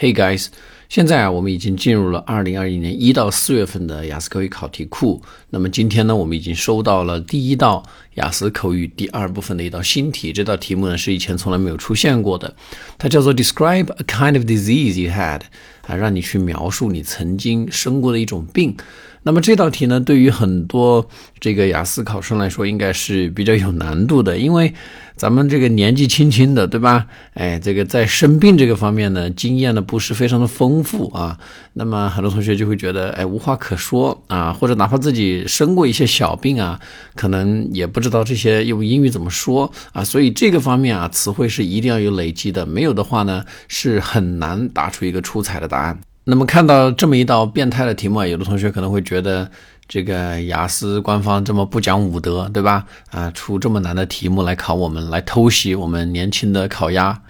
Hey guys，现在啊，我们已经进入了二零二一年一到四月份的雅思口语考题库。那么今天呢，我们已经收到了第一道雅思口语第二部分的一道新题。这道题目呢是以前从来没有出现过的，它叫做 Describe a kind of disease you had，啊，让你去描述你曾经生过的一种病。那么这道题呢，对于很多这个雅思考生来说，应该是比较有难度的，因为咱们这个年纪轻轻的，对吧？哎，这个在生病这个方面呢，经验呢不是非常的丰富啊。那么很多同学就会觉得，哎，无话可说啊，或者哪怕自己生过一些小病啊，可能也不知道这些用英语怎么说啊。所以这个方面啊，词汇是一定要有累积的，没有的话呢，是很难答出一个出彩的答案。那么看到这么一道变态的题目啊，有的同学可能会觉得这个雅思官方这么不讲武德，对吧？啊，出这么难的题目来考我们，来偷袭我们年轻的烤鸭。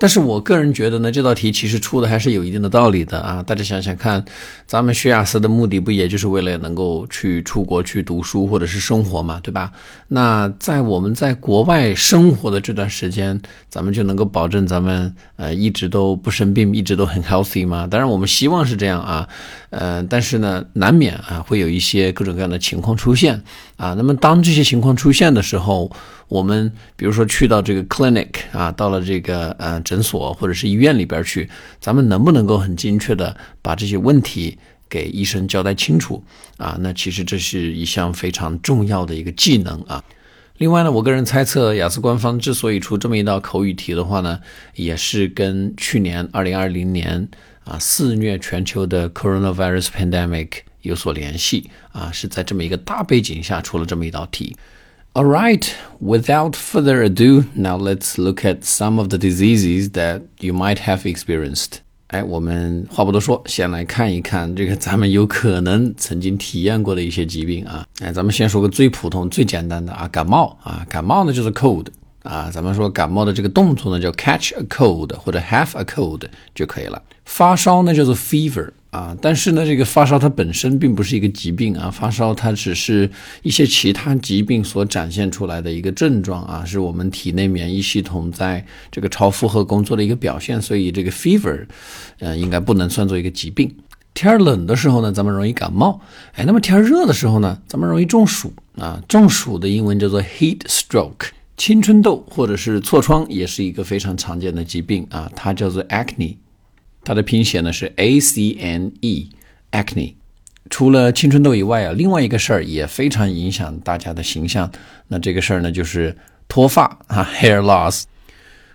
但是我个人觉得呢，这道题其实出的还是有一定的道理的啊！大家想想看，咱们学雅思的目的不也就是为了能够去出国去读书或者是生活嘛，对吧？那在我们在国外生活的这段时间，咱们就能够保证咱们呃一直都不生病，一直都很 healthy 吗？当然我们希望是这样啊，呃，但是呢，难免啊会有一些各种各样的情况出现啊。那么当这些情况出现的时候，我们比如说去到这个 clinic 啊，到了这个呃诊所或者是医院里边去，咱们能不能够很精确的把这些问题给医生交代清楚啊？那其实这是一项非常重要的一个技能啊。另外呢，我个人猜测，雅思官方之所以出这么一道口语题的话呢，也是跟去年二零二零年啊肆虐全球的 coronavirus pandemic 有所联系啊，是在这么一个大背景下出了这么一道题。All right, without further ado, now let's look at some of the diseases that you might have experienced. 哎，我们话不多说，先来看一看这个咱们有可能曾经体验过的一些疾病啊。哎，咱们先说个最普通、最简单的啊，感冒啊，感冒呢就是 cold 啊，咱们说感冒的这个动作呢叫 catch a cold 或者 have a cold 就可以了。发烧呢叫做 fever。啊，但是呢，这个发烧它本身并不是一个疾病啊，发烧它只是一些其他疾病所展现出来的一个症状啊，是我们体内免疫系统在这个超负荷工作的一个表现，所以这个 fever，呃，应该不能算作一个疾病。天冷的时候呢，咱们容易感冒，哎，那么天热的时候呢，咱们容易中暑啊，中暑的英文叫做 heat stroke，青春痘或者是痤疮也是一个非常常见的疾病啊，它叫做 acne。它的拼写呢是 A C N E，acne。除了青春痘以外啊，另外一个事儿也非常影响大家的形象。那这个事儿呢，就是脱发啊，hair loss。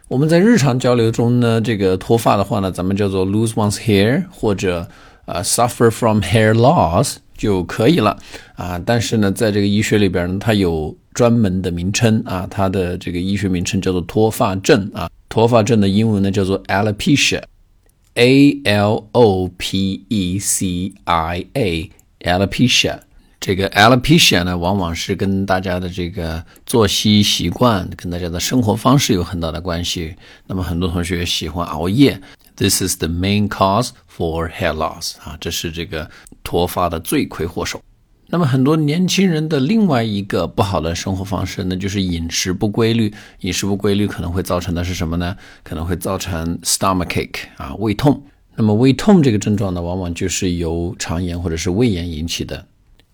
我们在日常交流中呢，这个脱发的话呢，咱们叫做 lose one's hair 或者呃 suffer from hair loss 就可以了啊。但是呢，在这个医学里边呢，它有专门的名称啊，它的这个医学名称叫做脱发症啊。脱发症的英文呢叫做 alopecia。A L O P E C I A，alopecia。这个 alopecia 呢，往往是跟大家的这个作息习惯、跟大家的生活方式有很大的关系。那么很多同学喜欢熬夜，This is the main cause for hair loss 啊，这是这个脱发的罪魁祸首。那么很多年轻人的另外一个不好的生活方式，那就是饮食不规律。饮食不规律可能会造成的是什么呢？可能会造成 stomachache 啊，胃痛。那么胃痛这个症状呢，往往就是由肠炎或者是胃炎引起的。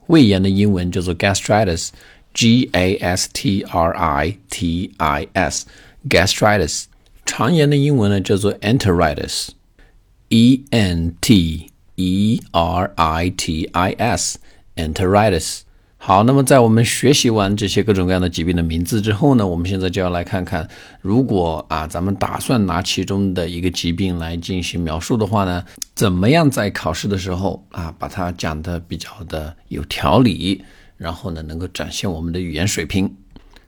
胃炎的英文叫做 gastritis，G A S T R I T I S，gastritis。肠炎的英文呢叫做 enteritis，E N T E R I T I S。Enteritis。好，那么在我们学习完这些各种各样的疾病的名字之后呢，我们现在就要来看看，如果啊咱们打算拿其中的一个疾病来进行描述的话呢，怎么样在考试的时候啊把它讲的比较的有条理，然后呢能够展现我们的语言水平。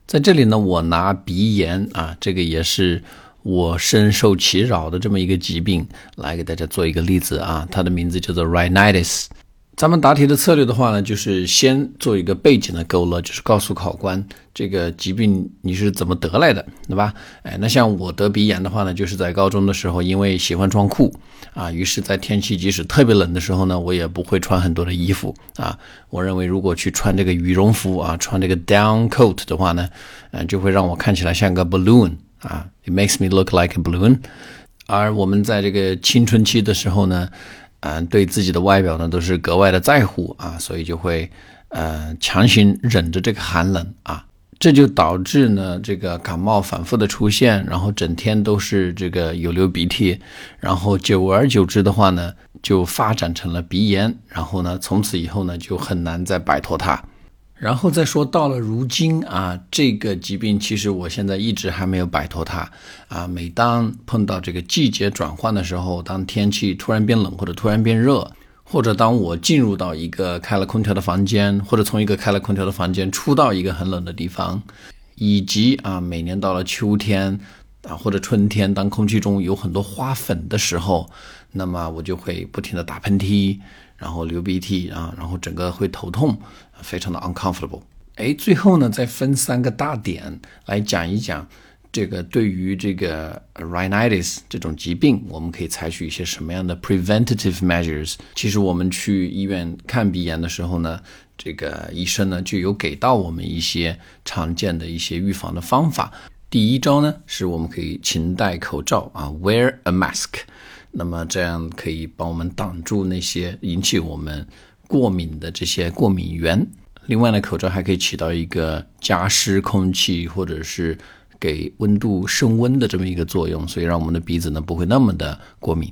在这里呢，我拿鼻炎啊，这个也是我深受其扰的这么一个疾病来给大家做一个例子啊，它的名字叫做 rhinitis。咱们答题的策略的话呢，就是先做一个背景的勾勒，就是告诉考官这个疾病你是怎么得来的，对吧？哎，那像我得鼻炎的话呢，就是在高中的时候，因为喜欢装酷啊，于是，在天气即使特别冷的时候呢，我也不会穿很多的衣服啊。我认为如果去穿这个羽绒服啊，穿这个 down coat 的话呢，嗯，就会让我看起来像个 balloon 啊，it makes me look like a balloon。而我们在这个青春期的时候呢，嗯，对自己的外表呢都是格外的在乎啊，所以就会呃强行忍着这个寒冷啊，这就导致呢这个感冒反复的出现，然后整天都是这个有流鼻涕，然后久而久之的话呢，就发展成了鼻炎，然后呢从此以后呢就很难再摆脱它。然后再说到了如今啊，这个疾病其实我现在一直还没有摆脱它啊。每当碰到这个季节转换的时候，当天气突然变冷或者突然变热，或者当我进入到一个开了空调的房间，或者从一个开了空调的房间出到一个很冷的地方，以及啊，每年到了秋天啊或者春天，当空气中有很多花粉的时候，那么我就会不停的打喷嚏。然后流鼻涕啊，然后整个会头痛，非常的 uncomfortable。哎，最后呢，再分三个大点来讲一讲，这个对于这个 rhinitis 这种疾病，我们可以采取一些什么样的 preventative measures。其实我们去医院看鼻炎的时候呢，这个医生呢就有给到我们一些常见的一些预防的方法。第一招呢，是我们可以勤戴口罩啊，wear a mask。那么这样可以帮我们挡住那些引起我们过敏的这些过敏源。另外呢，口罩还可以起到一个加湿空气或者是给温度升温的这么一个作用，所以让我们的鼻子呢不会那么的过敏。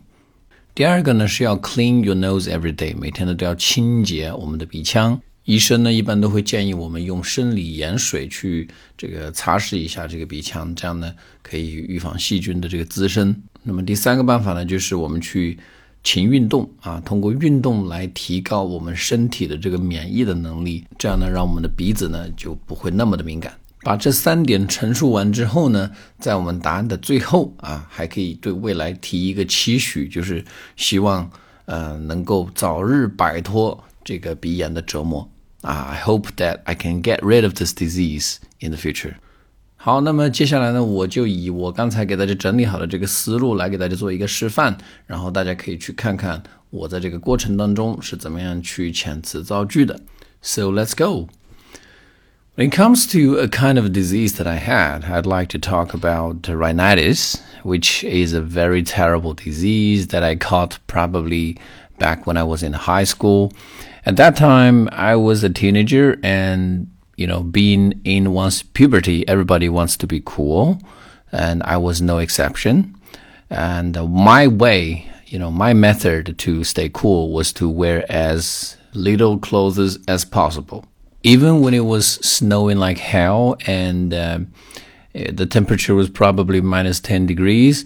第二个呢是要 clean your nose every day，每天呢都要清洁我们的鼻腔。医生呢一般都会建议我们用生理盐水去这个擦拭一下这个鼻腔，这样呢可以预防细菌的这个滋生。那么第三个办法呢，就是我们去勤运动啊，通过运动来提高我们身体的这个免疫的能力，这样呢，让我们的鼻子呢就不会那么的敏感。把这三点陈述完之后呢，在我们答案的最后啊，还可以对未来提一个期许，就是希望呃能够早日摆脱这个鼻炎的折磨啊。I hope that I can get rid of this disease in the future. 好，那么接下来呢，我就以我刚才给大家整理好的这个思路来给大家做一个示范，然后大家可以去看看我在这个过程当中是怎么样去遣词造句的。So let's go. When it comes to a kind of disease that I had, I'd like to talk about rhinitis, which is a very terrible disease that I caught probably back when I was in high school. At that time, I was a teenager and you know, being in one's puberty, everybody wants to be cool, and I was no exception. And uh, my way, you know, my method to stay cool was to wear as little clothes as possible. Even when it was snowing like hell and uh, the temperature was probably minus 10 degrees,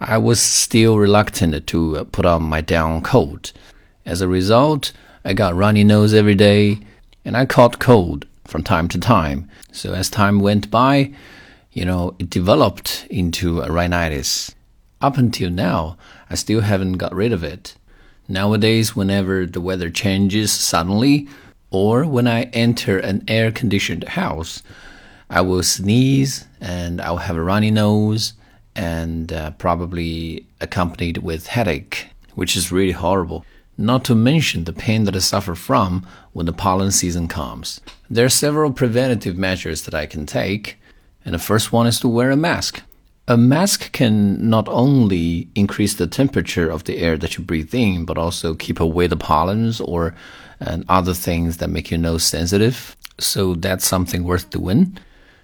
I was still reluctant to uh, put on my down coat. As a result, I got runny nose every day and I caught cold from time to time. So as time went by, you know, it developed into a rhinitis. Up until now, I still haven't got rid of it. Nowadays, whenever the weather changes suddenly, or when I enter an air conditioned house, I will sneeze and I'll have a runny nose and uh, probably accompanied with headache, which is really horrible not to mention the pain that I suffer from when the pollen season comes. There are several preventative measures that I can take, and the first one is to wear a mask. A mask can not only increase the temperature of the air that you breathe in, but also keep away the pollens or and other things that make your nose sensitive. So that's something worth doing.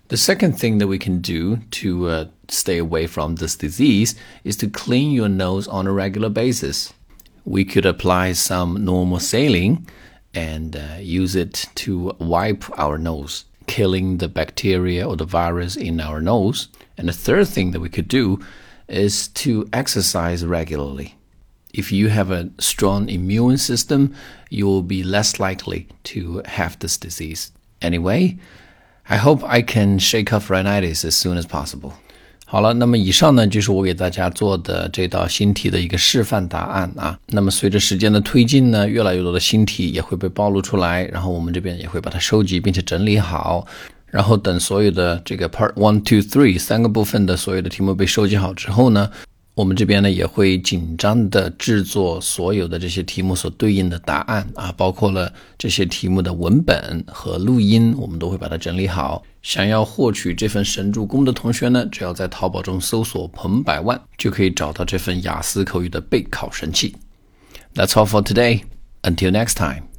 The second thing that we can do to uh, stay away from this disease is to clean your nose on a regular basis we could apply some normal saline and uh, use it to wipe our nose, killing the bacteria or the virus in our nose. And the third thing that we could do is to exercise regularly. If you have a strong immune system, you will be less likely to have this disease. Anyway, I hope I can shake off rhinitis as soon as possible. 好了，那么以上呢就是我给大家做的这道新题的一个示范答案啊。那么随着时间的推进呢，越来越多的新题也会被暴露出来，然后我们这边也会把它收集并且整理好。然后等所有的这个 Part One、Two、Three 三个部分的所有的题目被收集好之后呢。我们这边呢也会紧张的制作所有的这些题目所对应的答案啊，包括了这些题目的文本和录音，我们都会把它整理好。想要获取这份神助攻的同学呢，只要在淘宝中搜索“彭百万”，就可以找到这份雅思口语的备考神器。That's all for today. Until next time.